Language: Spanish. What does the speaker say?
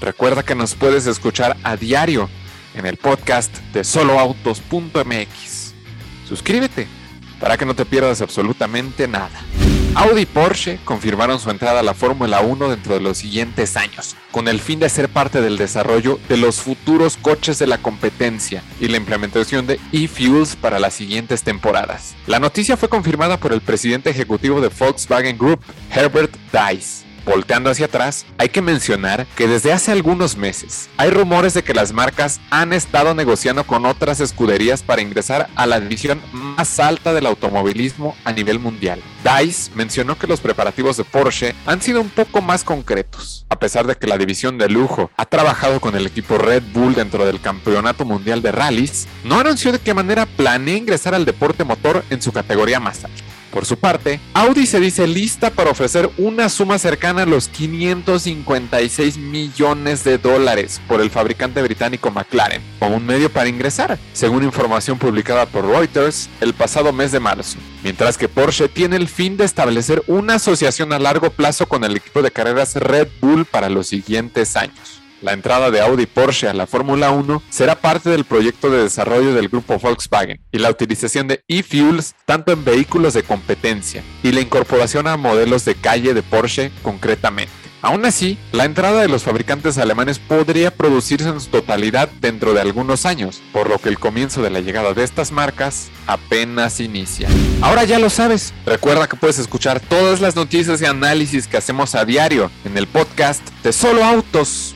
Recuerda que nos puedes escuchar a diario en el podcast de soloautos.mx. Suscríbete para que no te pierdas absolutamente nada. Audi y Porsche confirmaron su entrada a la Fórmula 1 dentro de los siguientes años, con el fin de ser parte del desarrollo de los futuros coches de la competencia y la implementación de e-fuels para las siguientes temporadas. La noticia fue confirmada por el presidente ejecutivo de Volkswagen Group, Herbert Dice Volteando hacia atrás, hay que mencionar que desde hace algunos meses hay rumores de que las marcas han estado negociando con otras escuderías para ingresar a la división más alta del automovilismo a nivel mundial. Dice mencionó que los preparativos de Porsche han sido un poco más concretos, a pesar de que la división de lujo ha trabajado con el equipo Red Bull dentro del Campeonato Mundial de Rallys, no anunció de qué manera planea ingresar al deporte motor en su categoría más alta. Por su parte, Audi se dice lista para ofrecer una suma cercana a los 556 millones de dólares por el fabricante británico McLaren, como un medio para ingresar, según información publicada por Reuters el pasado mes de marzo. Mientras que Porsche tiene el fin de establecer una asociación a largo plazo con el equipo de carreras Red Bull para los siguientes años. La entrada de Audi y Porsche a la Fórmula 1 será parte del proyecto de desarrollo del grupo Volkswagen y la utilización de e-fuels tanto en vehículos de competencia y la incorporación a modelos de calle de Porsche concretamente. Aún así, la entrada de los fabricantes alemanes podría producirse en su totalidad dentro de algunos años, por lo que el comienzo de la llegada de estas marcas apenas inicia. Ahora ya lo sabes, recuerda que puedes escuchar todas las noticias y análisis que hacemos a diario en el podcast de Solo Autos